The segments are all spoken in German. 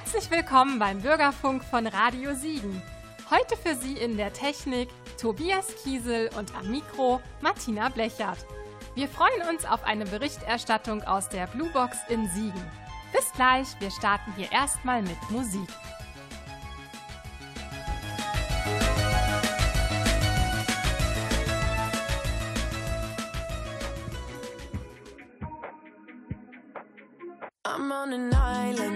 Herzlich willkommen beim Bürgerfunk von Radio Siegen. Heute für Sie in der Technik Tobias Kiesel und am Mikro Martina Blechert. Wir freuen uns auf eine Berichterstattung aus der Blue Box in Siegen. Bis gleich, wir starten hier erstmal mit Musik. I'm on an island,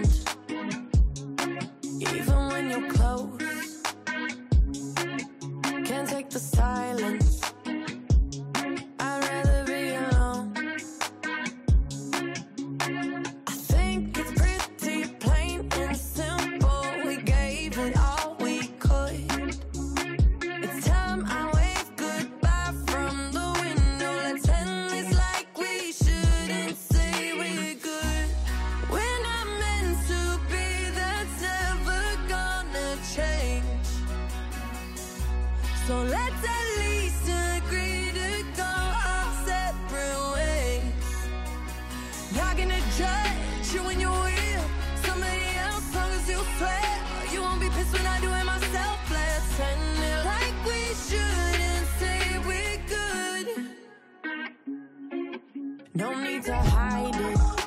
No need to hide it.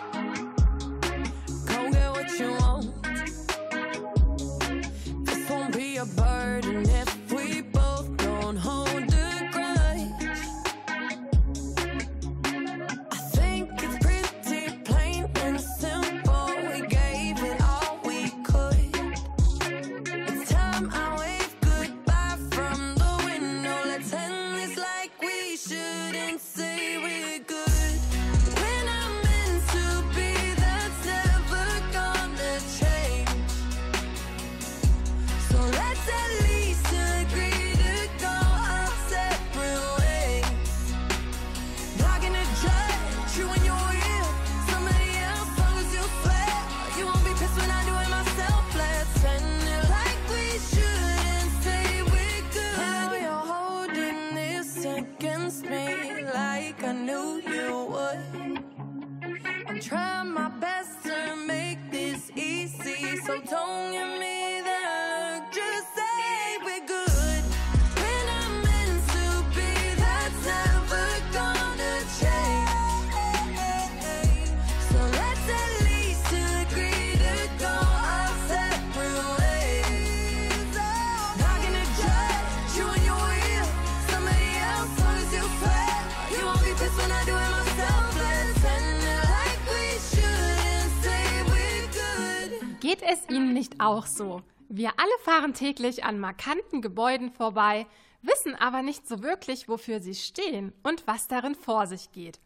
Auch so? Wir alle fahren täglich an markanten Gebäuden vorbei, wissen aber nicht so wirklich, wofür sie stehen und was darin vor sich geht.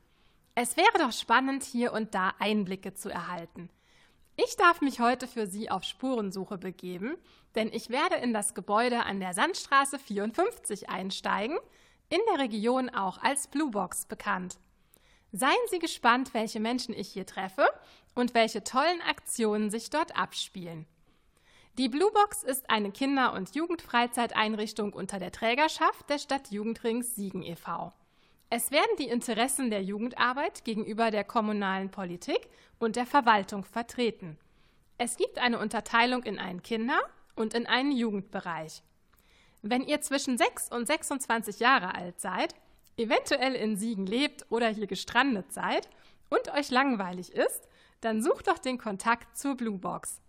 Es wäre doch spannend, hier und da Einblicke zu erhalten. Ich darf mich heute für Sie auf Spurensuche begeben, denn ich werde in das Gebäude an der Sandstraße 54 einsteigen, in der Region auch als Blue Box bekannt. Seien Sie gespannt, welche Menschen ich hier treffe und welche tollen Aktionen sich dort abspielen. Die Blue Box ist eine Kinder- und Jugendfreizeiteinrichtung unter der Trägerschaft der Stadt Jugendrings Siegen e.V. Es werden die Interessen der Jugendarbeit gegenüber der kommunalen Politik und der Verwaltung vertreten. Es gibt eine Unterteilung in einen Kinder- und in einen Jugendbereich. Wenn ihr zwischen 6 und 26 Jahre alt seid, eventuell in Siegen lebt oder hier gestrandet seid und euch langweilig ist, dann sucht doch den Kontakt zur Blue Box.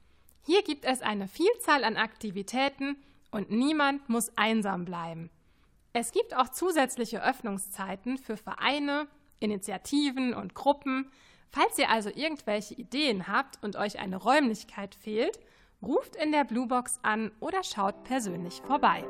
Hier gibt es eine Vielzahl an Aktivitäten und niemand muss einsam bleiben. Es gibt auch zusätzliche Öffnungszeiten für Vereine, Initiativen und Gruppen. Falls ihr also irgendwelche Ideen habt und euch eine Räumlichkeit fehlt, ruft in der Blue Box an oder schaut persönlich vorbei.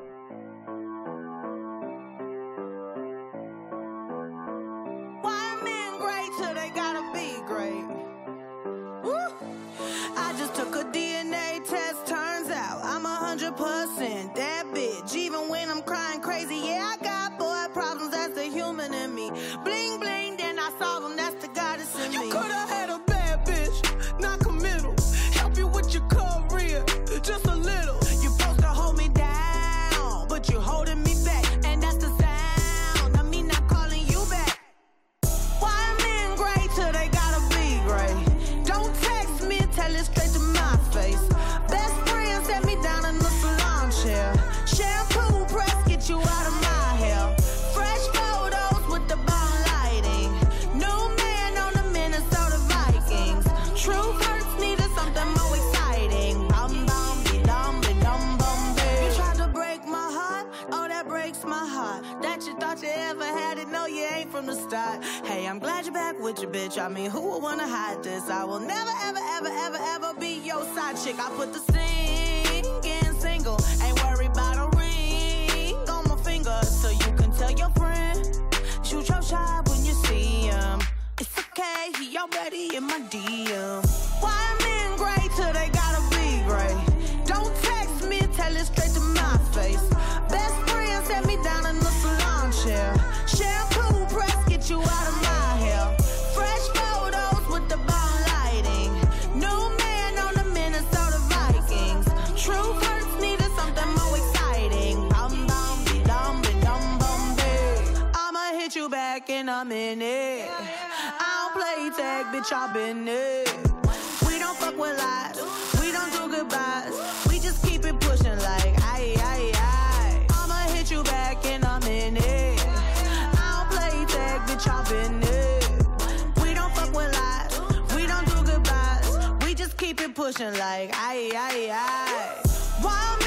like aye, aye, aye. Why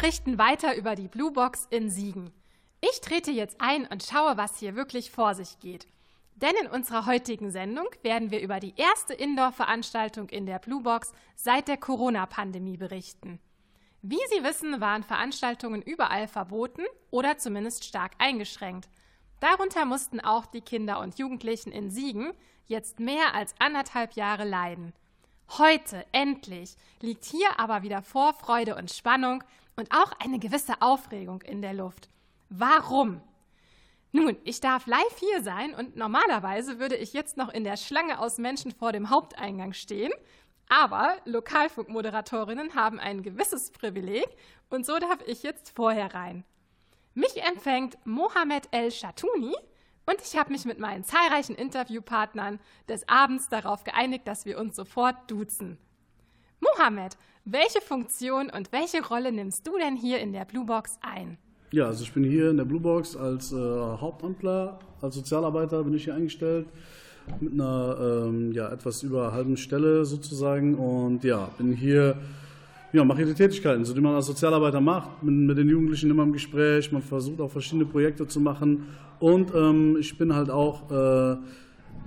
berichten weiter über die Blue Box in Siegen. Ich trete jetzt ein und schaue, was hier wirklich vor sich geht. Denn in unserer heutigen Sendung werden wir über die erste Indoor-Veranstaltung in der Blue Box seit der Corona-Pandemie berichten. Wie Sie wissen, waren Veranstaltungen überall verboten oder zumindest stark eingeschränkt. Darunter mussten auch die Kinder und Jugendlichen in Siegen jetzt mehr als anderthalb Jahre leiden. Heute, endlich, liegt hier aber wieder Vorfreude und Spannung und auch eine gewisse Aufregung in der Luft. Warum? Nun, ich darf live hier sein und normalerweise würde ich jetzt noch in der Schlange aus Menschen vor dem Haupteingang stehen. Aber Lokalfunkmoderatorinnen haben ein gewisses Privileg und so darf ich jetzt vorher rein. Mich empfängt Mohamed El Shatouni und ich habe mich mit meinen zahlreichen Interviewpartnern des Abends darauf geeinigt, dass wir uns sofort duzen. Mohamed, welche Funktion und welche Rolle nimmst du denn hier in der Blue Box ein? Ja, also ich bin hier in der Blue Box als äh, Hauptamtler, als Sozialarbeiter bin ich hier eingestellt mit einer ähm, ja, etwas über halben Stelle sozusagen und ja, bin hier, ja, mache die Tätigkeiten, so die man als Sozialarbeiter macht, bin mit den Jugendlichen immer im Gespräch, man versucht auch verschiedene Projekte zu machen und ähm, ich bin halt auch äh,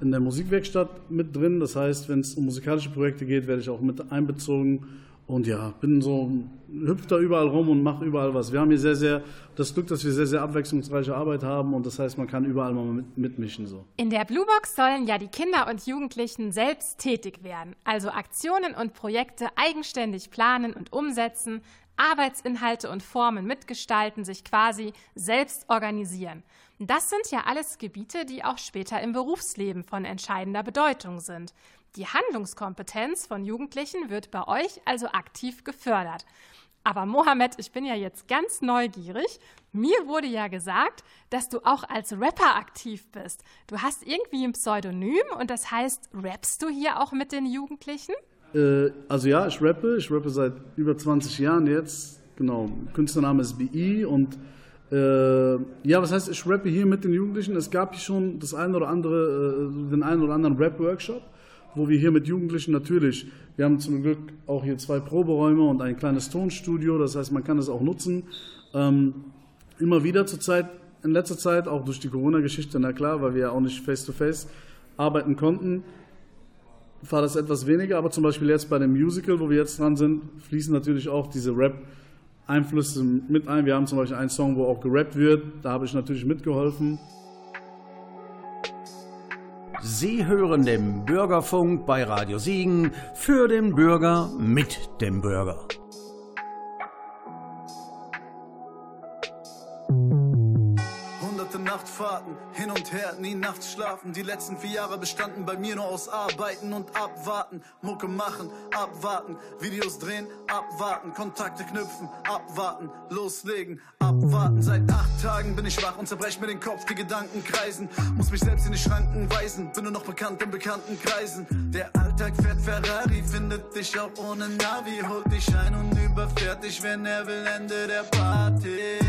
in der Musikwerkstatt mit drin, das heißt, wenn es um musikalische Projekte geht, werde ich auch mit einbezogen und ja, bin so, hüpf da überall rum und mache überall was. Wir haben hier sehr, sehr das Glück, dass wir sehr, sehr abwechslungsreiche Arbeit haben und das heißt, man kann überall mal mit, mitmischen. So. In der Blue Box sollen ja die Kinder und Jugendlichen selbst tätig werden, also Aktionen und Projekte eigenständig planen und umsetzen, Arbeitsinhalte und Formen mitgestalten, sich quasi selbst organisieren. Das sind ja alles Gebiete, die auch später im Berufsleben von entscheidender Bedeutung sind. Die Handlungskompetenz von Jugendlichen wird bei euch also aktiv gefördert. Aber Mohammed, ich bin ja jetzt ganz neugierig. Mir wurde ja gesagt, dass du auch als Rapper aktiv bist. Du hast irgendwie ein Pseudonym und das heißt, rappst du hier auch mit den Jugendlichen? Äh, also ja, ich rappe, ich rappe seit über 20 Jahren jetzt. Genau, Künstlername ist BI und äh, ja, was heißt, ich rappe hier mit den Jugendlichen. Es gab hier schon das ein oder andere, äh, den einen oder anderen Rap-Workshop, wo wir hier mit Jugendlichen natürlich, wir haben zum Glück auch hier zwei Proberäume und ein kleines Tonstudio, das heißt, man kann es auch nutzen. Ähm, immer wieder zur Zeit, in letzter Zeit, auch durch die Corona-Geschichte, na klar, weil wir ja auch nicht face-to-face arbeiten konnten, war das etwas weniger, aber zum Beispiel jetzt bei dem Musical, wo wir jetzt dran sind, fließen natürlich auch diese Rap-Einflüsse mit ein. Wir haben zum Beispiel einen Song, wo auch gerappt wird, da habe ich natürlich mitgeholfen. Sie hören den Bürgerfunk bei Radio Siegen für den Bürger mit dem Bürger. Nachtfahrten hin und her, nie nachts schlafen. Die letzten vier Jahre bestanden bei mir nur aus Arbeiten und Abwarten. Mucke machen, abwarten, Videos drehen, abwarten, Kontakte knüpfen, abwarten, loslegen, abwarten. Seit acht Tagen bin ich wach und zerbrech mir den Kopf, die Gedanken kreisen. Muss mich selbst in die Schranken weisen, bin nur noch bekannt in bekannten Kreisen. Der Alltag fährt Ferrari, findet dich auch ohne Navi, holt dich ein und überfährt dich, wenn er will, Ende der Party.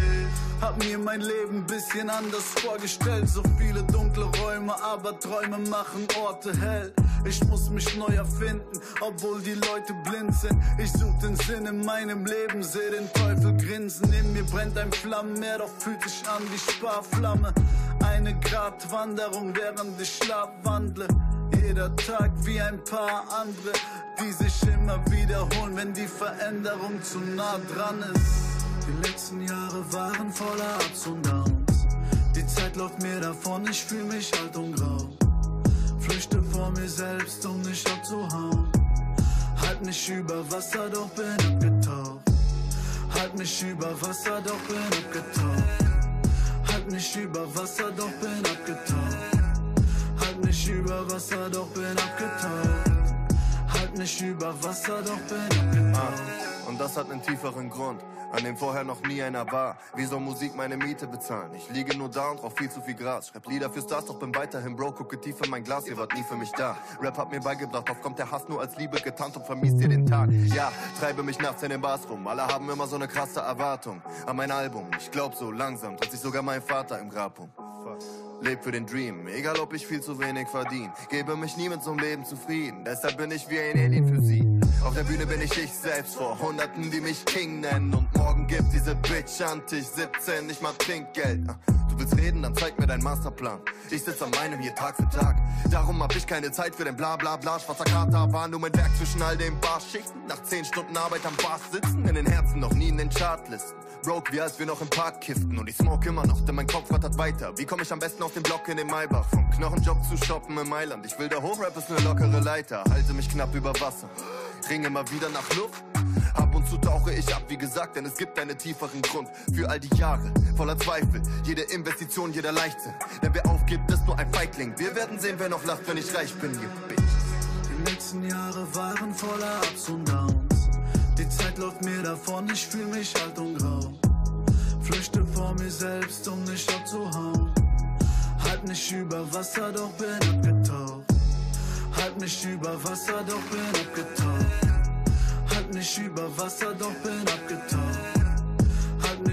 Hab mir mein Leben bisschen anders vorgestellt. So viele dunkle Räume, aber Träume machen Orte hell. Ich muss mich neu erfinden, obwohl die Leute blind sind. Ich such den Sinn in meinem Leben, seh den Teufel grinsen. In mir brennt ein Flammenmeer, doch fühlt sich an wie Sparflamme. Eine Gratwanderung, während ich Schlaf wandle. Jeder Tag wie ein paar andere, die sich immer wiederholen, wenn die Veränderung zu nah dran ist. Die letzten Jahre waren voller Ups und Downs. Die Zeit läuft mir davon, ich fühl mich alt und grau. Flüchte vor mir selbst, um nicht abzuhauen. Halt mich über Wasser, doch bin abgetaucht. Halt mich über Wasser, doch bin abgetaucht. Halt mich über Wasser, doch bin abgetaucht. Halt mich über Wasser, doch bin abgetaucht. Halt mich über Wasser, doch bin abgetaucht. Und das hat einen tieferen Grund, an dem vorher noch nie einer war. Wie soll Musik meine Miete bezahlen? Ich liege nur da und rauch viel zu viel Gras. Schreib Lieder für Stars, doch bin weiterhin Bro, gucke tief in mein Glas, ihr wart nie für mich da. Rap hat mir beigebracht, oft kommt der Hass nur als Liebe getarnt und vermisst ihr den Tag. Ja, treibe mich nachts in den Bars rum, alle haben immer so eine krasse Erwartung an mein Album. Ich glaub so langsam, dreht sich sogar mein Vater im Grab um. Leb für den Dream, egal ob ich viel zu wenig verdien. Gebe mich nie mit so einem Leben zufrieden, deshalb bin ich wie ein Alien für sie. Auf der Bühne bin ich ich selbst vor Hunderten, die mich King nennen. Und morgen gibt diese Bitch an Tisch 17 nicht mal Trinkgeld. Du willst reden, dann zeig mir deinen Masterplan. Ich sitz an meinem hier Tag für Tag. Darum hab ich keine Zeit für den bla bla bla. Schwarzer Kater war nur mein Werk zwischen all den Barschichten. Nach 10 Stunden Arbeit am Bar sitzen, in den Herzen noch nie in den Chartlisten. Broke wie als wir noch im Park kifften und ich smoke immer noch, denn mein Kopf rattert weiter. Wie komm ich am besten auf den Block in den Maybach? Vom Knochenjob zu shoppen in Mailand. Ich will da hoch, Rap ist ne lockere Leiter. Halte mich knapp über Wasser. Ringe mal wieder nach Luft. Ab und zu tauche ich ab, wie gesagt, denn es gibt einen tieferen Grund für all die Jahre voller Zweifel. Jede Investition, jeder Leichtsinn. Denn wer aufgibt, ist nur ein Feigling. Wir werden sehen, wer noch lacht, wenn ich reich bin, you bitch. Die letzten Jahre waren voller Ups und Downs. Die Zeit läuft mir davon, ich fühl mich alt und grau. Flüchte vor mir selbst, um nicht abzuhauen. Halt mich über Wasser, doch bin abgetaucht. Halt mich über Wasser, doch bin abgetaucht. Halt mich über Wasser, doch bin abgetaucht.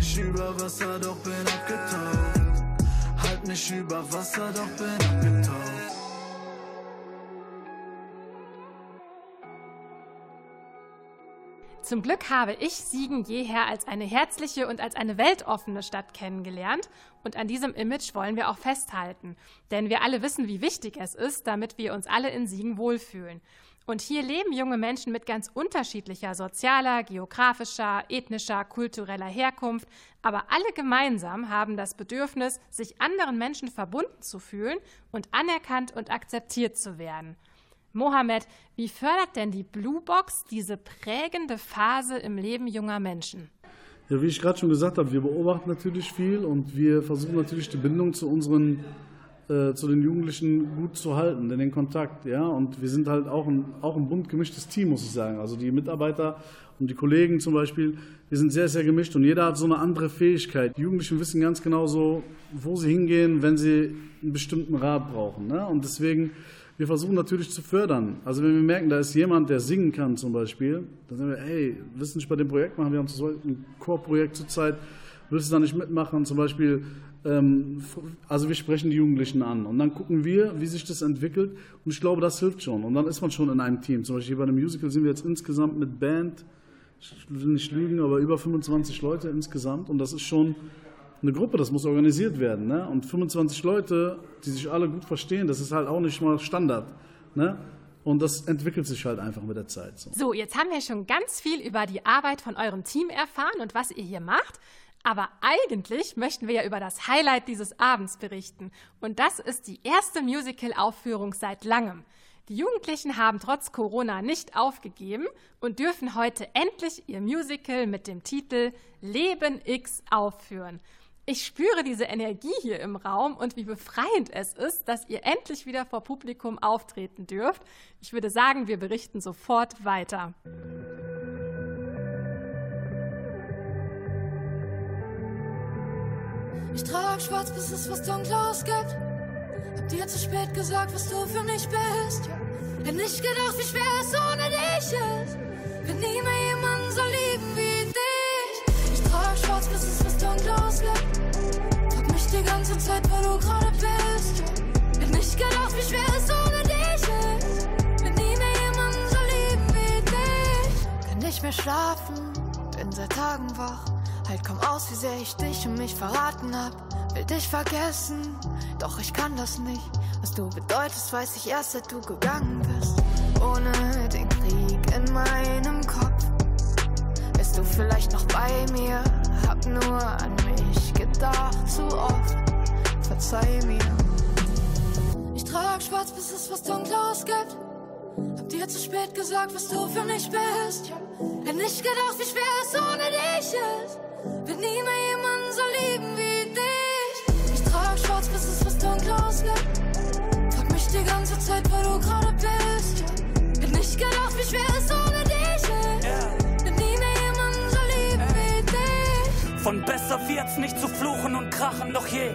Mich über Wasser, doch bin abgetaucht. Halt mich über Wasser, doch bin abgetaucht. Zum Glück habe ich Siegen jeher als eine herzliche und als eine weltoffene Stadt kennengelernt und an diesem Image wollen wir auch festhalten, denn wir alle wissen, wie wichtig es ist, damit wir uns alle in Siegen wohlfühlen. Und hier leben junge Menschen mit ganz unterschiedlicher sozialer, geografischer, ethnischer, kultureller Herkunft, aber alle gemeinsam haben das Bedürfnis, sich anderen Menschen verbunden zu fühlen und anerkannt und akzeptiert zu werden. Mohammed, wie fördert denn die Blue Box diese prägende Phase im Leben junger Menschen? Ja, wie ich gerade schon gesagt habe, wir beobachten natürlich viel und wir versuchen natürlich die Bindung zu unseren, äh, zu den Jugendlichen gut zu halten, den Kontakt, ja. Und wir sind halt auch ein, auch ein bunt gemischtes Team, muss ich sagen. Also die Mitarbeiter und die Kollegen zum Beispiel, wir sind sehr, sehr gemischt und jeder hat so eine andere Fähigkeit. Die Jugendlichen wissen ganz genau so, wo sie hingehen, wenn sie einen bestimmten Rat brauchen. Ne? Und deswegen, wir versuchen natürlich zu fördern. Also wenn wir merken, da ist jemand, der singen kann zum Beispiel, dann sagen wir, hey, willst du nicht bei dem Projekt machen? Wir haben so ein Chorprojekt zurzeit, willst du da nicht mitmachen? Zum Beispiel, also wir sprechen die Jugendlichen an und dann gucken wir, wie sich das entwickelt und ich glaube, das hilft schon. Und dann ist man schon in einem Team. Zum Beispiel bei einem Musical sind wir jetzt insgesamt mit Band, ich will nicht lügen, aber über 25 Leute insgesamt und das ist schon eine Gruppe, das muss organisiert werden. Ne? Und 25 Leute, die sich alle gut verstehen, das ist halt auch nicht mal Standard. Ne? Und das entwickelt sich halt einfach mit der Zeit. So. So, jetzt haben wir schon ganz viel über die Arbeit von eurem Team erfahren und was ihr hier macht. Aber eigentlich möchten wir ja über das Highlight dieses Abends berichten. Und das ist die erste Musical-Aufführung seit langem. Die Jugendlichen haben trotz Corona nicht aufgegeben und dürfen heute endlich ihr Musical mit dem Titel Leben X aufführen. Ich spüre diese Energie hier im Raum und wie befreiend es ist, dass ihr endlich wieder vor Publikum auftreten dürft. Ich würde sagen, wir berichten sofort weiter. Ich trag schwarz, bis es was Dunkles gibt. Hab dir zu spät gesagt, was du für mich bist. Hätt nicht gedacht, wie schwer es ohne dich ist. Wird nie mehr jemanden so lieben wie dich. Ich trag schwarz, bis es was Dunkles gibt. Frag mich die ganze Zeit, wo du gerade bist. Hätt nicht gedacht, wie schwer es ohne dich ist. Wird nie mehr jemanden so lieben wie dich. Kann nicht mehr schlafen, bin seit Tagen wach. Halt kaum aus, wie sehr ich dich und mich verraten hab. Will dich vergessen, doch ich kann das nicht. Was du bedeutest, weiß ich erst, seit du gegangen bist. Ohne den Krieg in meinem Kopf. Bist du vielleicht noch bei mir? Hab nur an mich gedacht, zu oft. Verzeih mir. Ich trag schwarz, bis es was Dunkles gibt. Hab dir zu spät gesagt, was du für mich bist. Hätt nicht gedacht, wie schwer es ohne dich ist. Wird nie mehr jemanden so lieben wie dich. Ich trag schwarz, bis es was Dunkles gibt. Frag mich die ganze Zeit, wo du gerade bist. Hätt nicht gedacht, wie schwer es ohne dich ist. Wird nie mehr jemanden so lieben wie dich. Von besser wird's nicht zu fluchen und krachen, doch je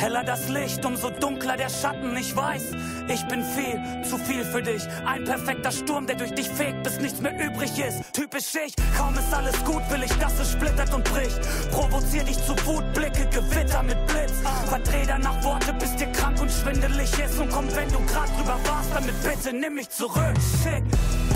heller das Licht, umso dunkler der Schatten. Ich weiß, ich bin viel, zu viel für dich. Ein perfekter Sturm, der durch dich fegt, bis nichts mehr übrig ist. Typisch ich, kaum ist alles gut, will ich, dass es splittert und bricht. Provozier dich zu Wut, Blicke, Gewitter mit Blitz. Verdreh danach Worte, bis dir krank und schwindelig ist. Und komm, wenn du grad drüber warst, damit bitte nimm mich zurück. Schick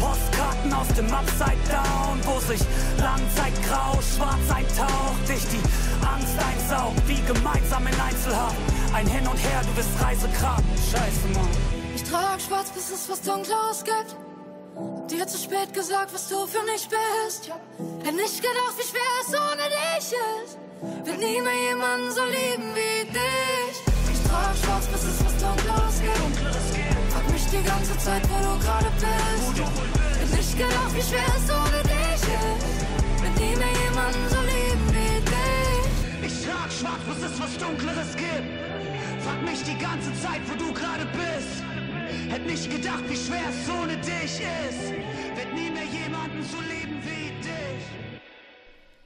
Postkarten aus dem Upside Down, wo sich Langzeit grau, schwarz eintaucht. Dich die Angst einsaugt, wie gemeinsam in Einzelhaft. Ein Hin und Her, du bist Reisekram. Scheiße, Mann. Ich trag schwarz, bis es was Dunkles gibt. Hab dir zu spät gesagt, was du für mich bist. Hätt nicht gedacht, wie schwer es ohne dich ist. Wird nie mehr jemanden so lieben wie dich. Ich trag schwarz, bis es was Dunkles gibt. Frag mich die ganze Zeit, wo du gerade bist. Hätt nicht gedacht, wie schwer es ohne dich ist. Wird nie mehr jemanden so lieben schwarz, bis es was Dunkleres gibt. Frag mich die ganze Zeit, wo du gerade bist. Hätt nicht gedacht, wie schwer es ohne dich ist. Wird nie mehr jemanden so lieben wie dich.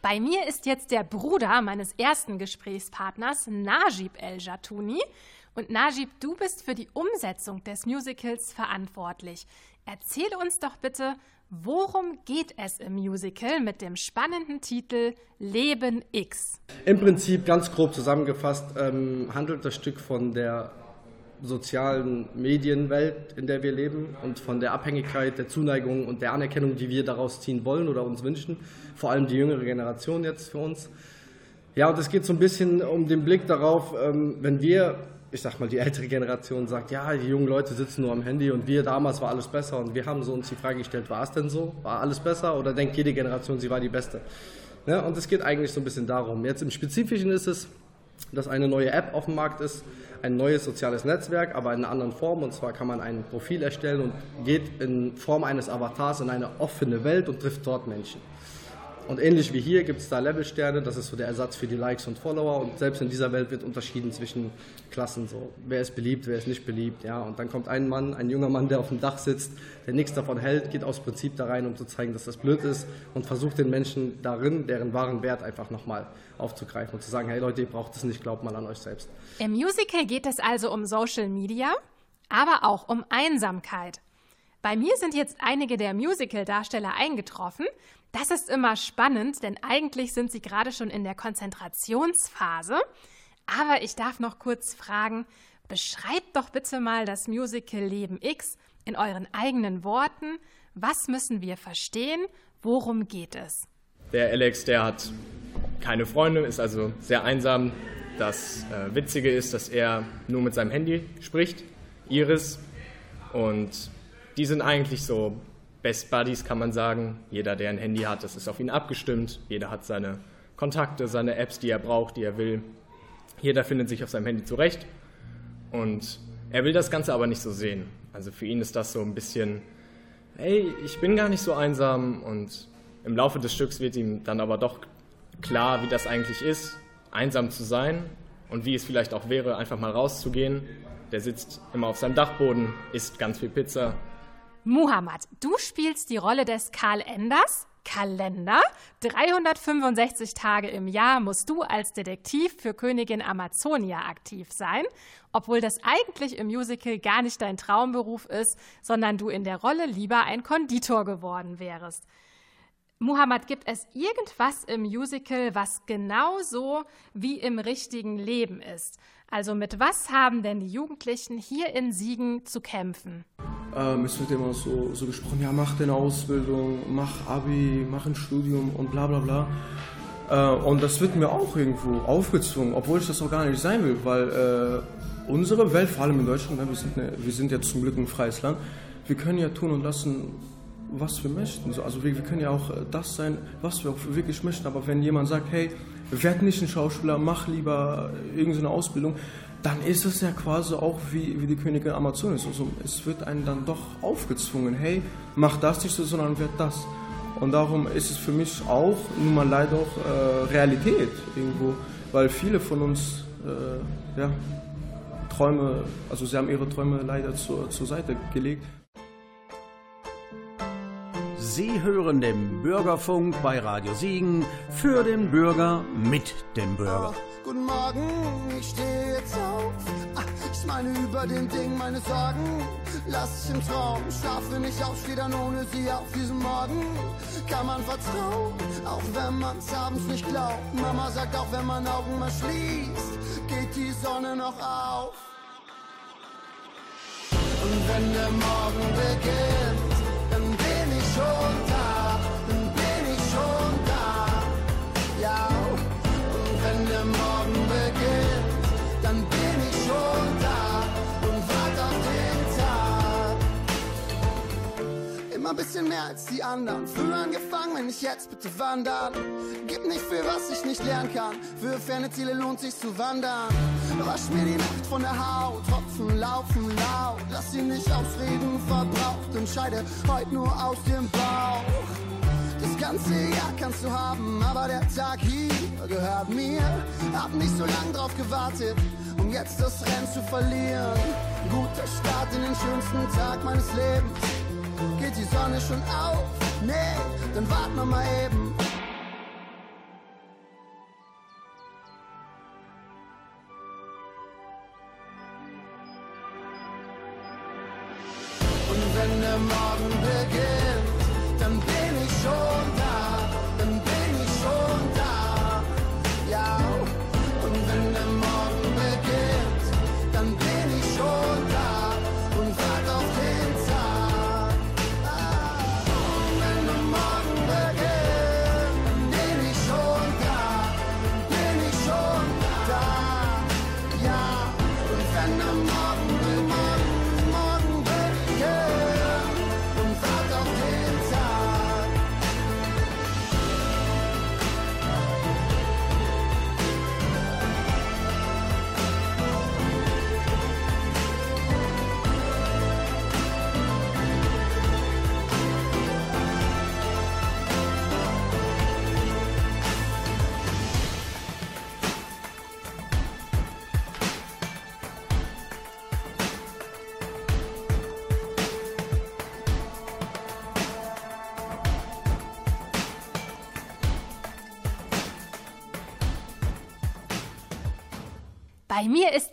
Bei mir ist jetzt der Bruder meines ersten Gesprächspartners, Najib El Jatouni. Und Najib, du bist für die Umsetzung des Musicals verantwortlich. Erzähle uns doch bitte, worum geht es im Musical mit dem spannenden Titel Leben X? Im Prinzip ganz grob zusammengefasst ähm, handelt das Stück von der sozialen Medienwelt, in der wir leben und von der Abhängigkeit, der Zuneigung und der Anerkennung, die wir daraus ziehen wollen oder uns wünschen, vor allem die jüngere Generation jetzt für uns. Ja, und es geht so ein bisschen um den Blick darauf, ähm, wenn wir, ich sag mal, die ältere Generation sagt, ja, die jungen Leute sitzen nur am Handy und wir damals war alles besser und wir haben so uns die Frage gestellt, war es denn so? War alles besser oder denkt jede Generation, sie war die Beste? Ja, und es geht eigentlich so ein bisschen darum. Jetzt im Spezifischen ist es, dass eine neue App auf dem Markt ist, ein neues soziales Netzwerk, aber in einer anderen Form. Und zwar kann man ein Profil erstellen und geht in Form eines Avatars in eine offene Welt und trifft dort Menschen. Und ähnlich wie hier gibt es da Levelsterne, das ist so der Ersatz für die Likes und Follower. Und selbst in dieser Welt wird unterschieden zwischen Klassen. So, wer ist beliebt, wer ist nicht beliebt. Ja, und dann kommt ein Mann, ein junger Mann, der auf dem Dach sitzt, der nichts davon hält, geht aus Prinzip da rein, um zu zeigen, dass das blöd ist und versucht den Menschen darin, deren wahren Wert einfach nochmal aufzugreifen und zu sagen, hey Leute, ihr braucht es nicht, glaubt mal an euch selbst. Im Musical geht es also um Social Media, aber auch um Einsamkeit. Bei mir sind jetzt einige der Musical-Darsteller eingetroffen. Das ist immer spannend, denn eigentlich sind sie gerade schon in der Konzentrationsphase. Aber ich darf noch kurz fragen, beschreibt doch bitte mal das Musical Leben X in euren eigenen Worten. Was müssen wir verstehen? Worum geht es? Der Alex, der hat keine Freunde, ist also sehr einsam. Das äh, Witzige ist, dass er nur mit seinem Handy spricht, Iris. Und die sind eigentlich so Best Buddies, kann man sagen. Jeder, der ein Handy hat, das ist auf ihn abgestimmt. Jeder hat seine Kontakte, seine Apps, die er braucht, die er will. Jeder findet sich auf seinem Handy zurecht. Und er will das Ganze aber nicht so sehen. Also für ihn ist das so ein bisschen, hey, ich bin gar nicht so einsam. Und im Laufe des Stücks wird ihm dann aber doch klar, wie das eigentlich ist, einsam zu sein und wie es vielleicht auch wäre, einfach mal rauszugehen. Der sitzt immer auf seinem Dachboden, isst ganz viel Pizza. Muhammad, du spielst die Rolle des Karl Enders. Kalender. 365 Tage im Jahr musst du als Detektiv für Königin Amazonia aktiv sein, obwohl das eigentlich im Musical gar nicht dein Traumberuf ist, sondern du in der Rolle lieber ein Konditor geworden wärst. Muhammad, gibt es irgendwas im Musical, was genauso wie im richtigen Leben ist? Also mit was haben denn die Jugendlichen hier in Siegen zu kämpfen? Ähm, es wird immer so, so gesprochen, ja, mach deine Ausbildung, mach Abi, mach ein Studium und bla bla bla. Äh, und das wird mir auch irgendwo aufgezwungen, obwohl ich das auch gar nicht sein will, weil äh, unsere Welt, vor allem in Deutschland, ne, wir, sind ne, wir sind ja zum Glück ein freies Land, wir können ja tun und lassen, was wir möchten. So, Also wir, wir können ja auch äh, das sein, was wir auch wirklich möchten. Aber wenn jemand sagt, hey, werd nicht ein Schauspieler, mach lieber irgendeine Ausbildung, dann ist es ja quasi auch wie, wie die Königin Amazonas. Also es wird einem dann doch aufgezwungen, hey, mach das nicht so, sondern werd das. Und darum ist es für mich auch nun mal leider auch äh, Realität irgendwo, weil viele von uns äh, ja, Träume, also sie haben ihre Träume leider zur, zur Seite gelegt. Sie hören den Bürgerfunk bei Radio Siegen für den Bürger mit dem Bürger. Guten Morgen, ich stehe jetzt auf. Ah, Ich meine über den Ding meine Sorgen. Lass ich im Traum, schlafe nicht auf, stehe dann ohne sie auf diesem Morgen. Kann man vertrauen, auch wenn man's abends nicht glaubt. Mama sagt auch, wenn man Augen mal schließt, geht die Sonne noch auf. Und wenn der Morgen beginnt, Immer ein bisschen mehr als die anderen. Früher angefangen, wenn ich jetzt bitte wandern. Gib nicht für was ich nicht lernen kann. Für ferne Ziele lohnt sich zu wandern. Wasch mir die Nacht von der Haut, Tropfen laufen laut. Lass sie nicht ausreden, verbraucht. Entscheide heute nur aus dem Bauch. Das ganze Jahr kannst du haben, aber der Tag hier gehört mir. Hab nicht so lang drauf gewartet, um jetzt das Rennen zu verlieren. Guter Start in den schönsten Tag meines Lebens. Geht die Sonne schon auf? Nee, dann wart noch mal eben. Und wenn der Morgen beginnt, dann bin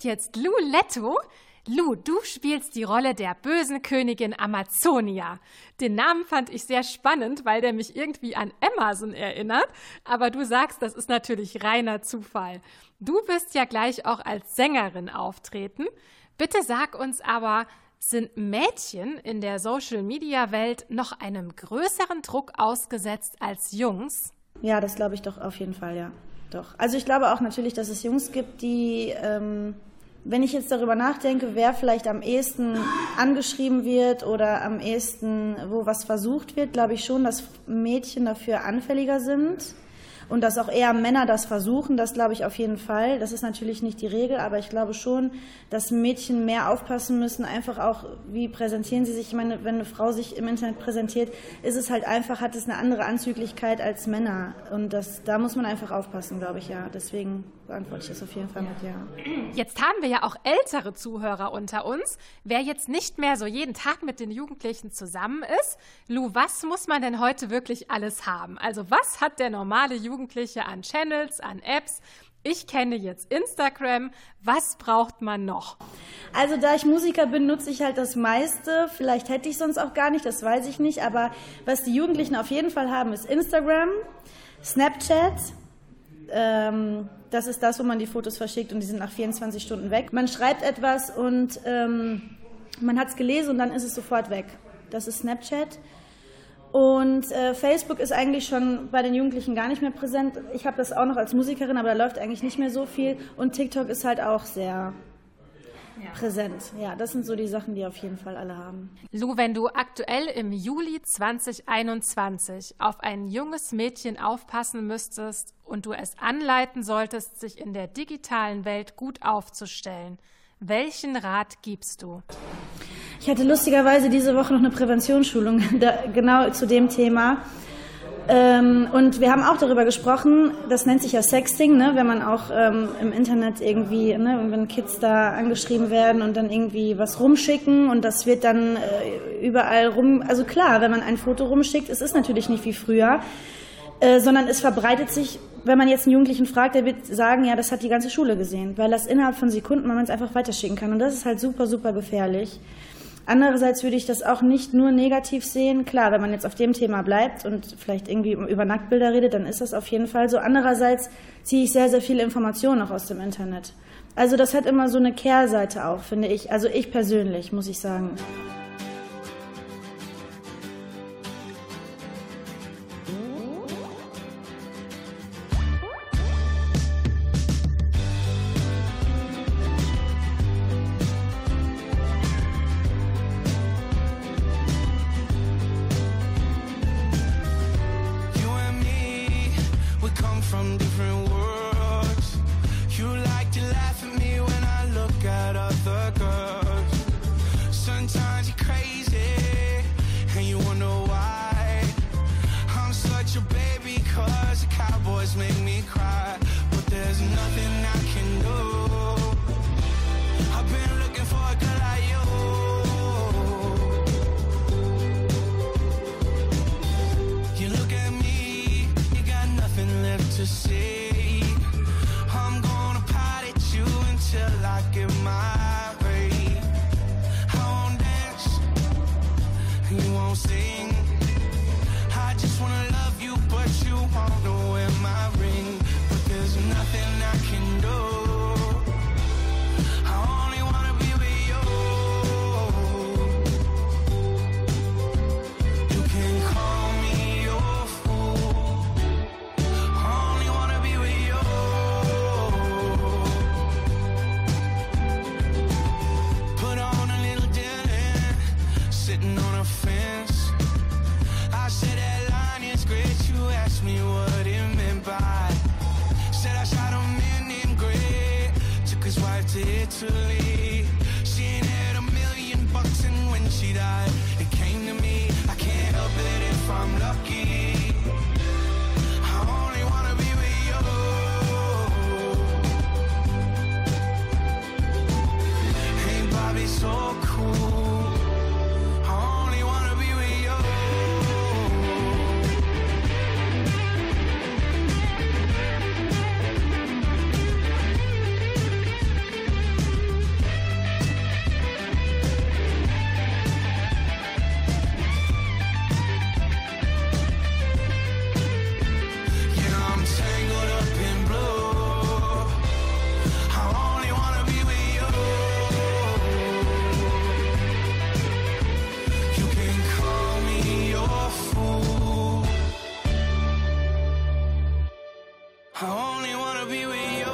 jetzt Lou Letto. Lou, du spielst die Rolle der bösen Königin Amazonia. Den Namen fand ich sehr spannend, weil der mich irgendwie an Amazon erinnert. Aber du sagst, das ist natürlich reiner Zufall. Du wirst ja gleich auch als Sängerin auftreten. Bitte sag uns aber, sind Mädchen in der Social-Media-Welt noch einem größeren Druck ausgesetzt als Jungs? Ja, das glaube ich doch auf jeden Fall, ja. Doch. Also ich glaube auch natürlich, dass es Jungs gibt, die, ähm, wenn ich jetzt darüber nachdenke, wer vielleicht am ehesten angeschrieben wird oder am ehesten, wo was versucht wird, glaube ich schon, dass Mädchen dafür anfälliger sind. und dass auch eher Männer das versuchen, das glaube ich auf jeden Fall. Das ist natürlich nicht die Regel, aber ich glaube schon, dass Mädchen mehr aufpassen müssen, einfach auch, wie präsentieren sie sich. Ich meine, wenn eine Frau sich im Internet präsentiert, ist es halt einfach, hat es eine andere Anzüglichkeit als Männer. Und das, da muss man einfach aufpassen, glaube ich, ja. Deswegen beantworte ich das auf jeden Fall mit ja. Jetzt haben wir ja auch ältere Zuhörer unter uns. Wer jetzt nicht mehr so jeden Tag mit den Jugendlichen zusammen ist, Lu, was muss man denn heute wirklich alles haben? Also was hat der normale Jugendliche an Channels, an Apps? Ich kenne jetzt Instagram. Was braucht man noch? Also da ich Musiker bin, nutze ich halt das meiste. Vielleicht hätte ich sonst auch gar nicht, das weiß ich nicht. Aber was die Jugendlichen auf jeden Fall haben, ist Instagram, Snapchat. Ähm, das ist das, wo man die Fotos verschickt und die sind nach 24 Stunden weg. Man schreibt etwas und ähm, man hat es gelesen und dann ist es sofort weg. Das ist Snapchat. Und äh, Facebook ist eigentlich schon bei den Jugendlichen gar nicht mehr präsent. Ich habe das auch noch als Musikerin, aber da läuft eigentlich nicht mehr so viel. Und TikTok ist halt auch sehr präsent. Ja, das sind so die Sachen, die auf jeden Fall alle haben. Lu, wenn du aktuell im Juli 2021 auf ein junges Mädchen aufpassen müsstest und du es anleiten solltest, sich in der digitalen Welt gut aufzustellen, welchen Rat gibst du? Ich hatte lustigerweise diese Woche noch eine Präventionsschulung da, genau zu dem Thema. Ähm, und wir haben auch darüber gesprochen, das nennt sich ja Sexting, ne, wenn man auch ähm, im Internet irgendwie, ne, wenn Kids da angeschrieben werden und dann irgendwie was rumschicken und das wird dann äh, überall rum, also klar, wenn man ein Foto rumschickt, es ist natürlich nicht wie früher, äh, sondern es verbreitet sich, wenn man jetzt einen Jugendlichen fragt, der wird sagen, ja, das hat die ganze Schule gesehen, weil das innerhalb von Sekunden man es einfach weiterschicken kann und das ist halt super, super gefährlich. Andererseits würde ich das auch nicht nur negativ sehen. Klar, wenn man jetzt auf dem Thema bleibt und vielleicht irgendwie über Nacktbilder redet, dann ist das auf jeden Fall so. Andererseits ziehe ich sehr, sehr viele Informationen auch aus dem Internet. Also das hat immer so eine Kehrseite auch, finde ich. Also ich persönlich, muss ich sagen. I only wanna be with you.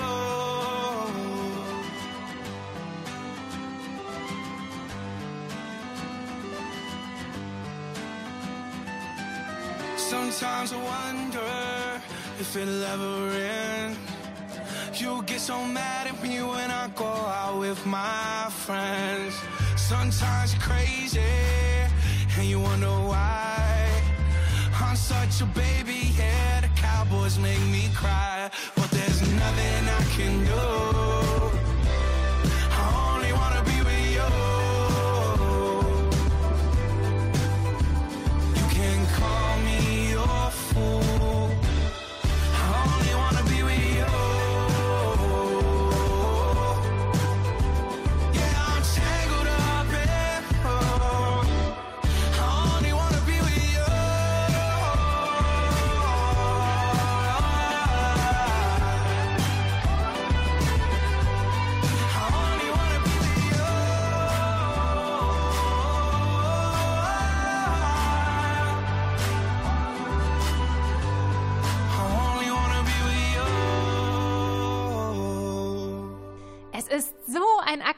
Sometimes I wonder if it'll ever end. You get so mad at me when I go out with my friends. Sometimes you're crazy, and you wonder why. I'm such a baby, yeah. The cowboys make me cry, nothing I can do.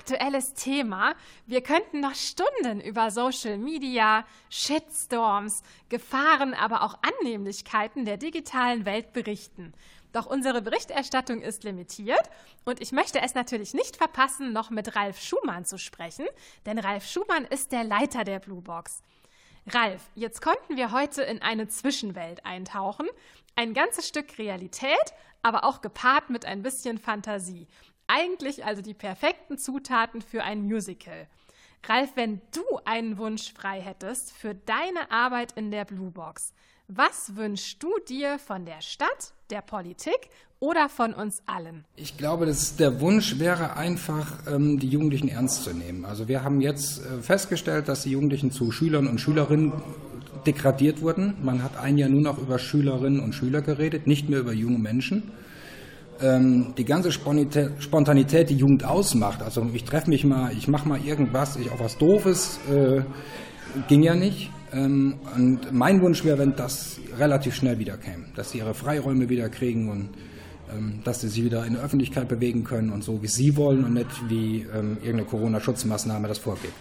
Aktuelles Thema. Wir könnten noch Stunden über Social Media, Shitstorms, Gefahren, aber auch Annehmlichkeiten der digitalen Welt berichten. Doch unsere Berichterstattung ist limitiert und ich möchte es natürlich nicht verpassen, noch mit Ralf Schumann zu sprechen, denn Ralf Schumann ist der Leiter der Blue Box. Ralf, jetzt konnten wir heute in eine Zwischenwelt eintauchen. Ein ganzes Stück Realität, aber auch gepaart mit ein bisschen Fantasie. Eigentlich also die perfekten Zutaten für ein Musical. Ralf, wenn du einen Wunsch frei hättest für deine Arbeit in der Blue Box, was wünschst du dir von der Stadt, der Politik oder von uns allen? Ich glaube, dass der Wunsch wäre einfach, ähm, die Jugendlichen ernst zu nehmen. Also wir haben jetzt äh, festgestellt, dass die Jugendlichen zu Schülern und Schülerinnen degradiert wurden. Man hat ein Jahr nur noch über Schülerinnen und Schüler geredet, nicht mehr über junge Menschen. Ähm, die ganze Spontanität, die Jugend ausmacht, also ich treffe mich mal, ich mache mal irgendwas, ich auch was Doofes, äh, ging ja nicht. Ähm, und mein Wunsch wäre, wenn das relativ schnell wieder käme, dass sie ihre Freiräume wieder kriegen und ähm, dass sie sich wieder in der Öffentlichkeit bewegen können und so, wie sie wollen und nicht wie ähm, irgendeine Corona-Schutzmaßnahme das vorgibt.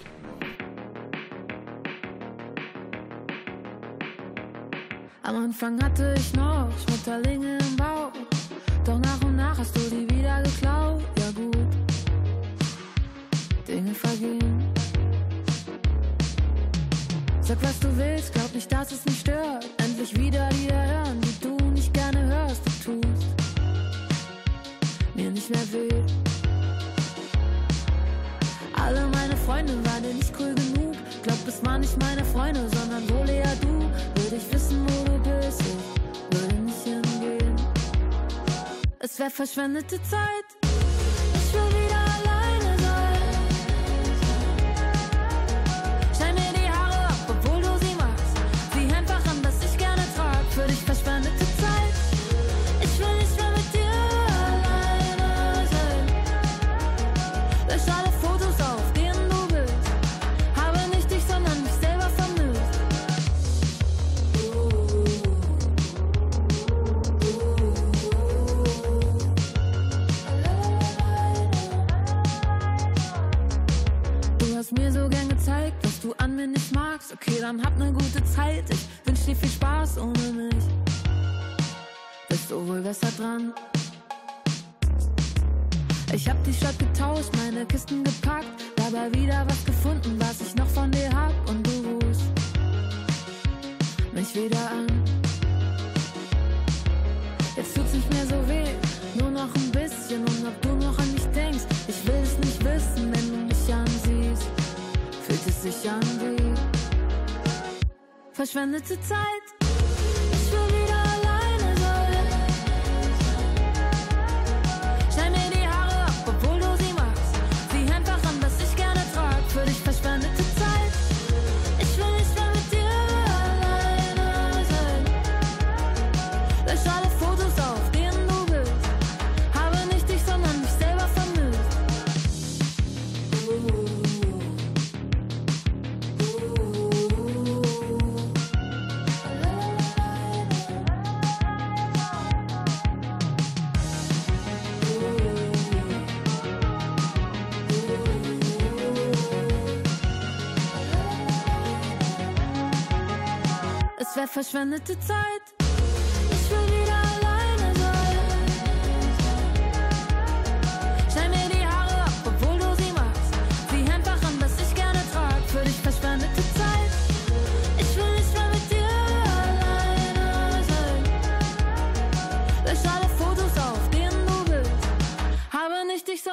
Am Anfang hatte ich noch Schmetterlinge im Bauch. Doch nach und nach hast du die wieder geklaut. Ja gut, Dinge vergehen. Sag, was du willst, glaub nicht, dass es mich stört. Endlich wieder Lieder hören, die du nicht gerne hörst. Du tust mir nicht mehr weh. Alle meine Freunde waren dir nicht cool genug. Glaub, es waren nicht meine Freunde, sondern wohl eher du. Es wäre verschwendete Zeit. Okay, dann hab ne gute Zeit. Ich wünsch dir viel Spaß ohne mich. Bist du wohl besser dran? Ich hab die Stadt getauscht, meine Kisten gepackt, dabei wieder was gefunden, was ich noch von dir hab und du rufst mich wieder an. Jetzt tut's nicht mehr so weh, nur noch ein bisschen und ob du noch an mich denkst, ich will es nicht wissen, wenn du mich ansiehst, fühlt es sich an wie verschwendete Zeit. Verschwendete Zeit.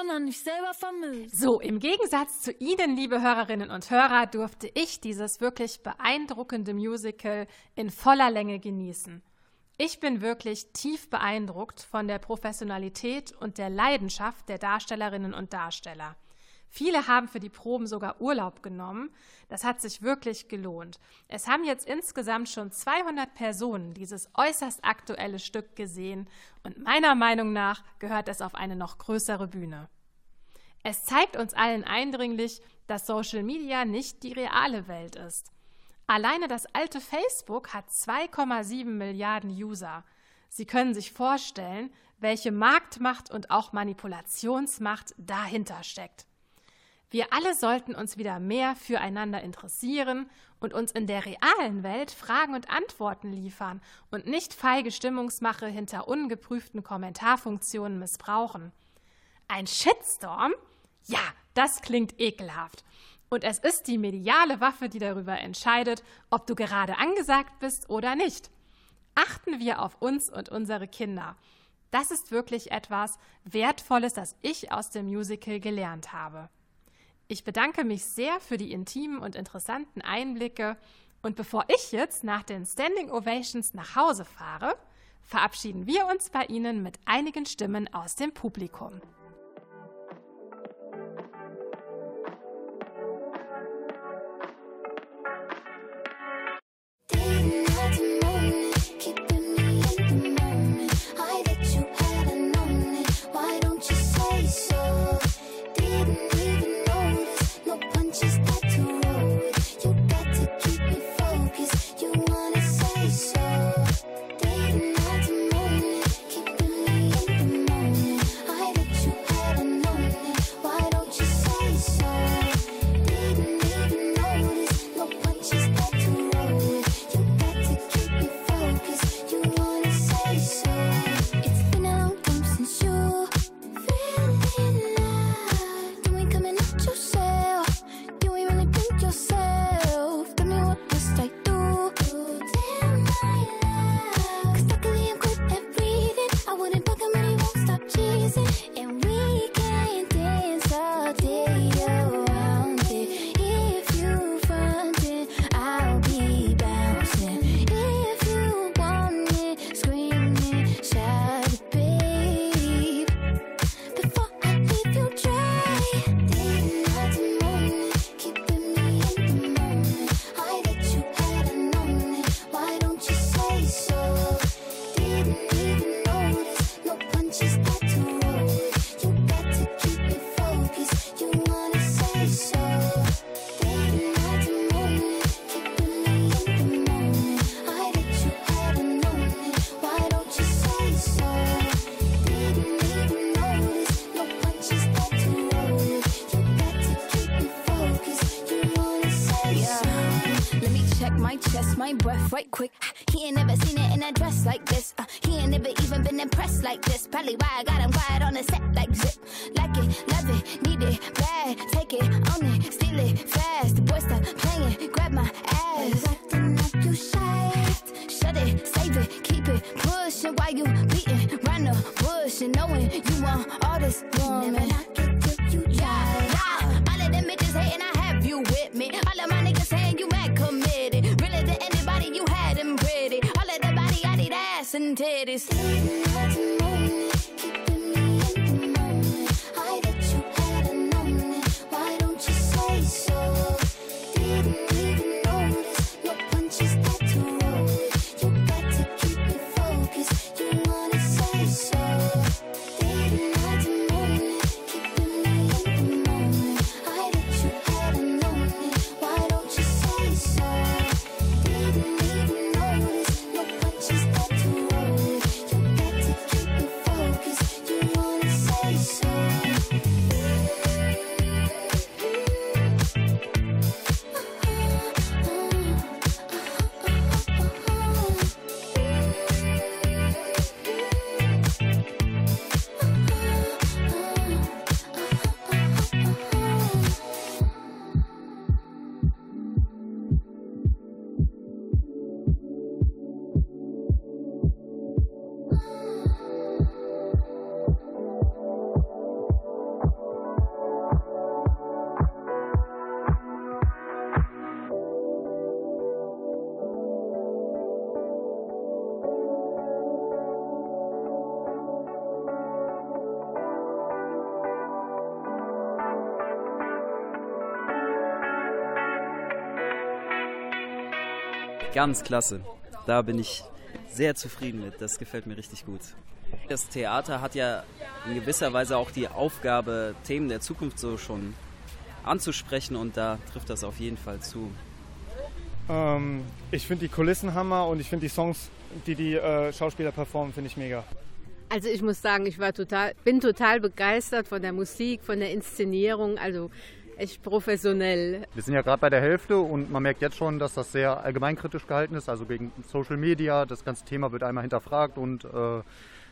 sondern mich selber vermisst. So, im Gegensatz zu Ihnen, liebe Hörerinnen und Hörer, durfte ich dieses wirklich beeindruckende Musical in voller Länge genießen. Ich bin wirklich tief beeindruckt von der Professionalität und der Leidenschaft der Darstellerinnen und Darsteller. Viele haben für die Proben sogar Urlaub genommen. Das hat sich wirklich gelohnt. Es haben jetzt insgesamt schon 200 Personen dieses äußerst aktuelle Stück gesehen und meiner Meinung nach gehört es auf eine noch größere Bühne. Es zeigt uns allen eindringlich, dass Social Media nicht die reale Welt ist. Alleine das alte Facebook hat 2,7 Milliarden User. Sie können sich vorstellen, welche Marktmacht und auch Manipulationsmacht dahinter steckt. Wir alle sollten uns wieder mehr füreinander interessieren und uns in der realen Welt Fragen und Antworten liefern und nicht feige Stimmungsmache hinter ungeprüften Kommentarfunktionen missbrauchen. Ein Shitstorm ja, das klingt ekelhaft. Und es ist die mediale Waffe, die darüber entscheidet, ob du gerade angesagt bist oder nicht. Achten wir auf uns und unsere Kinder. Das ist wirklich etwas Wertvolles, das ich aus dem Musical gelernt habe. Ich bedanke mich sehr für die intimen und interessanten Einblicke. Und bevor ich jetzt nach den Standing Ovations nach Hause fahre, verabschieden wir uns bei Ihnen mit einigen Stimmen aus dem Publikum. Ganz klasse. Da bin ich sehr zufrieden mit. Das gefällt mir richtig gut. Das Theater hat ja in gewisser Weise auch die Aufgabe, Themen der Zukunft so schon anzusprechen und da trifft das auf jeden Fall zu. Ähm, ich finde die Kulissen Hammer und ich finde die Songs, die die äh, Schauspieler performen, finde ich mega. Also ich muss sagen, ich war total, bin total begeistert von der Musik, von der Inszenierung, also echt professionell. Wir sind ja gerade bei der Hälfte und man merkt jetzt schon, dass das sehr allgemeinkritisch gehalten ist, also gegen Social Media. Das ganze Thema wird einmal hinterfragt und äh,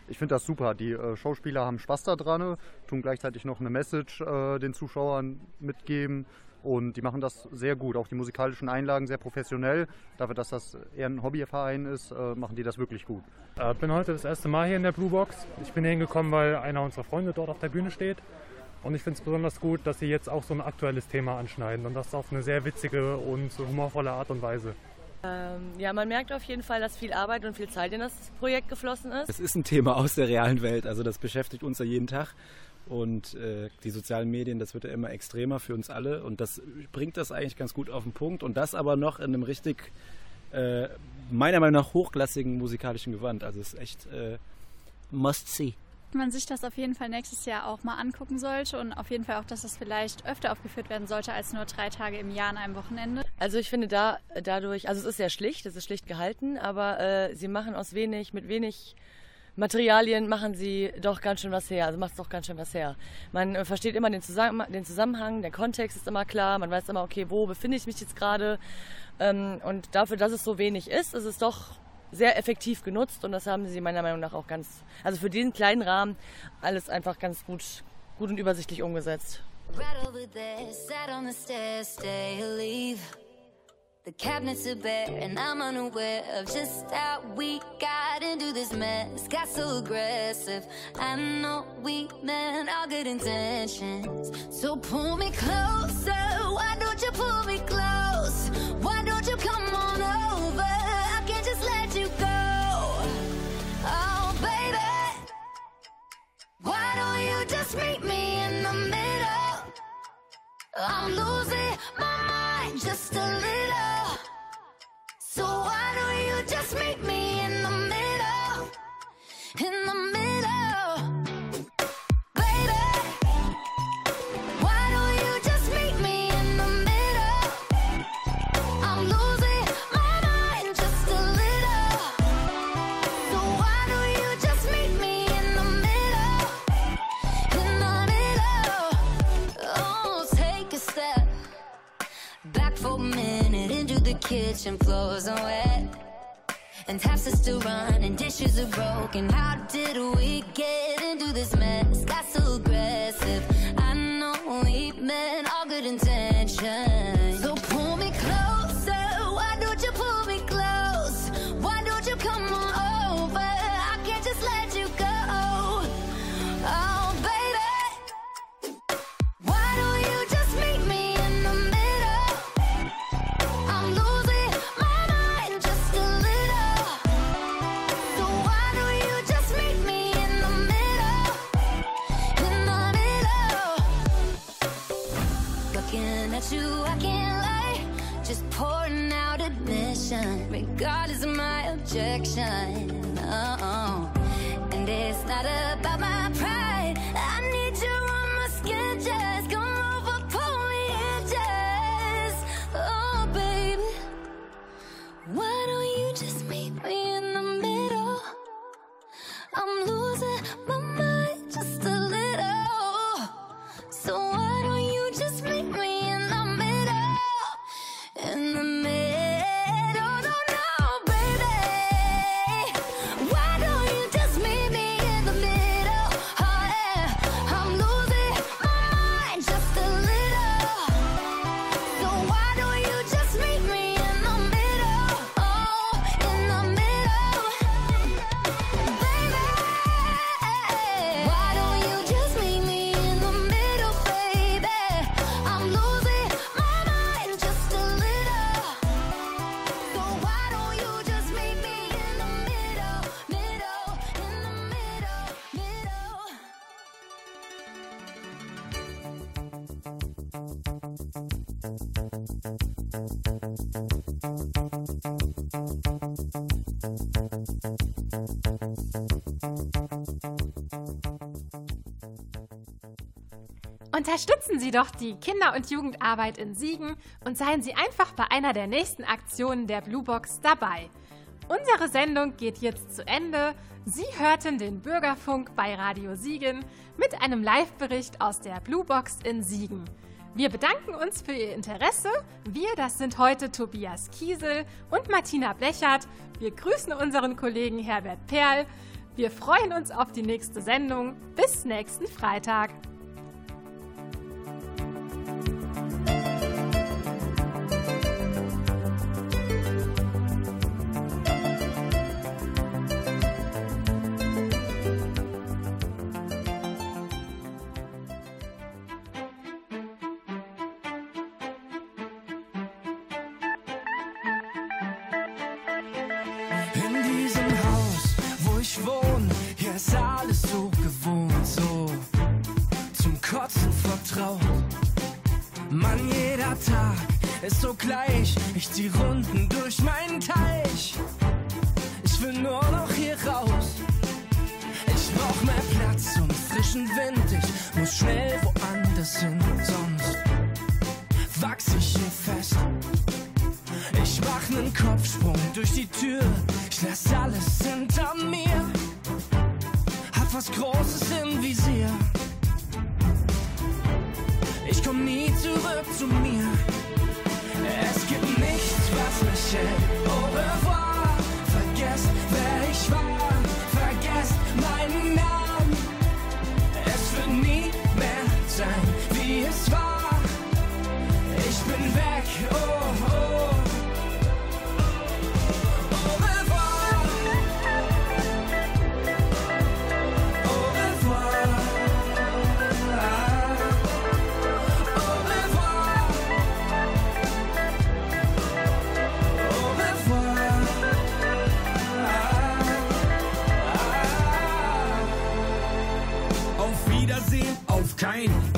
ich finde das super. Die äh, Schauspieler haben Spaß daran, tun gleichzeitig noch eine Message äh, den Zuschauern mitgeben und die machen das sehr gut. Auch die musikalischen Einlagen sehr professionell. Dafür, dass das eher ein Hobbyverein ist, äh, machen die das wirklich gut. Ich äh, bin heute das erste Mal hier in der Blue Box. Ich bin hingekommen, weil einer unserer Freunde dort auf der Bühne steht. Und ich finde es besonders gut, dass sie jetzt auch so ein aktuelles Thema anschneiden und das auf eine sehr witzige und humorvolle Art und Weise. Ähm, ja, man merkt auf jeden Fall, dass viel Arbeit und viel Zeit in das Projekt geflossen ist. Es ist ein Thema aus der realen Welt, also das beschäftigt uns ja jeden Tag. Und äh, die sozialen Medien, das wird ja immer extremer für uns alle. Und das bringt das eigentlich ganz gut auf den Punkt. Und das aber noch in einem richtig, äh, meiner Meinung nach, hochklassigen musikalischen Gewand. Also es ist echt äh, must see man sich das auf jeden Fall nächstes Jahr auch mal angucken sollte und auf jeden Fall auch, dass das vielleicht öfter aufgeführt werden sollte als nur drei Tage im Jahr an einem Wochenende. Also ich finde da dadurch, also es ist sehr schlicht, es ist schlicht gehalten, aber äh, sie machen aus wenig, mit wenig Materialien machen sie doch ganz schön was her, also macht es doch ganz schön was her. Man äh, versteht immer den, Zusammen den Zusammenhang, der Kontext ist immer klar, man weiß immer, okay, wo befinde ich mich jetzt gerade ähm, und dafür, dass es so wenig ist, ist es doch sehr effektiv genutzt und das haben sie meiner Meinung nach auch ganz, also für diesen kleinen Rahmen alles einfach ganz gut, gut und übersichtlich umgesetzt. Right over there, sat on the stairs, stay or leave. The cabinets are bare, and I'm unaware of just how we got into this mess. Got so aggressive. I know we meant all good intentions. So pull me closer. Why don't you pull me close? I'm losing my mind just Unterstützen Sie doch die Kinder- und Jugendarbeit in Siegen und seien Sie einfach bei einer der nächsten Aktionen der Blue Box dabei. Unsere Sendung geht jetzt zu Ende. Sie hörten den Bürgerfunk bei Radio Siegen mit einem Live-Bericht aus der Blue Box in Siegen. Wir bedanken uns für Ihr Interesse. Wir, das sind heute Tobias Kiesel und Martina Blechert. Wir grüßen unseren Kollegen Herbert Perl. Wir freuen uns auf die nächste Sendung. Bis nächsten Freitag. Gleich,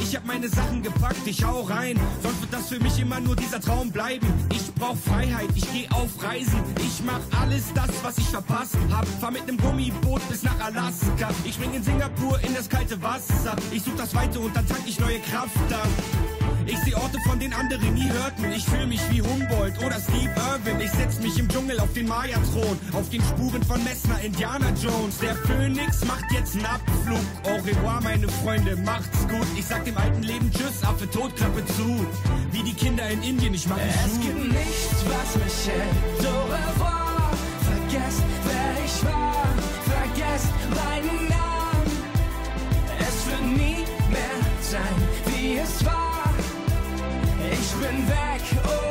Ich hab meine Sachen gepackt, ich hau rein. Sonst wird das für mich immer nur dieser Traum bleiben. Ich brauch Freiheit, ich geh auf Reisen. Ich mach alles das, was ich verpasst hab. Fahr mit nem Gummiboot bis nach Alaska. Ich spring in Singapur in das kalte Wasser. Ich such das Weite und dann tank ich neue Kraft da. Ich seh Orte, von denen andere nie hörten. Ich fühl mich wie Humboldt oder Steve Irwin. Ich setz mich im Dschungel auf den Maya-Thron. Auf den Spuren von Messner, Indiana Jones. Der Phönix macht jetzt einen Abflug. Au revoir, meine Freunde, macht's gut. Ich sag dem alten Leben Tschüss, Affe tot, Klappe zu. Wie die Kinder in Indien, ich mach Es Schuh. gibt nichts, was mich hält. Au revoir. Vergesst, wer ich war. Vergesst meinen Namen. Es wird nie mehr sein, wie es war. Ich bin weg. Oh, oh.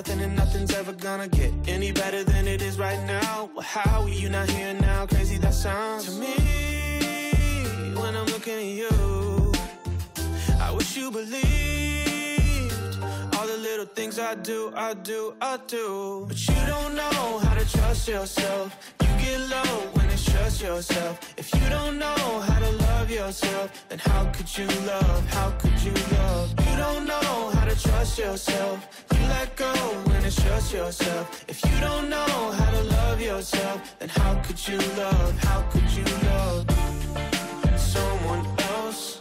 Nothing, and nothing's ever gonna get any better than it is right now. Well, how are you not here now? Crazy that sounds to me when I'm looking at you. I wish you believed all the little things I do, I do, I do. But you don't know how to trust yourself. You get low when yourself? If you don't know how to love yourself, then how could you love? How could you love? You don't know how to trust yourself. You let go when it's just yourself. If you don't know how to love yourself, then how could you love? How could you love someone else?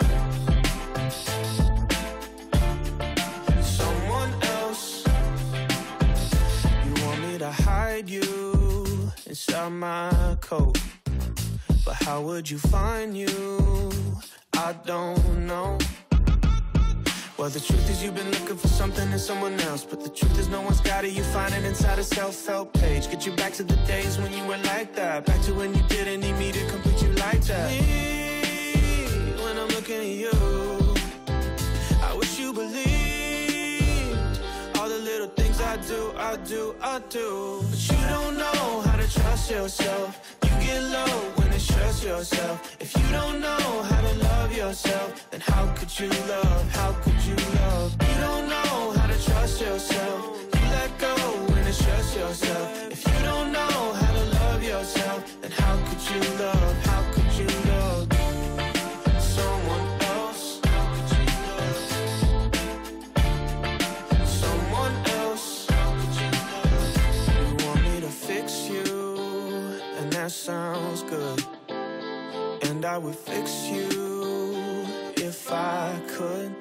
Someone else. You want me to hide you inside my coat. But how would you find you? I don't know. Well, the truth is you've been looking for something in someone else. But the truth is no one's got it. You find it inside a self-help page. Get you back to the days when you were like that. Back to when you didn't need me to complete you like that. Me, when I'm looking at you, I wish you believed all the little things I do, I do, I do. But you don't know how to trust yourself. You get low just yourself. If you don't know how to love yourself, then how could you love? How could you love? You don't know how to trust yourself. You let go when it's just yourself. If And I would fix you if I could.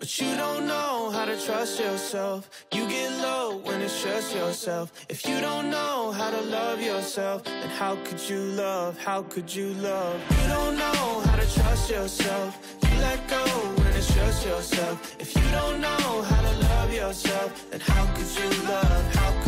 But you don't know how to trust yourself. You get low when it's just yourself. If you don't know how to love yourself, then how could you love? How could you love? You don't know how to trust yourself. You let go when it's just yourself. If you don't know how to love yourself, then how could you love? How could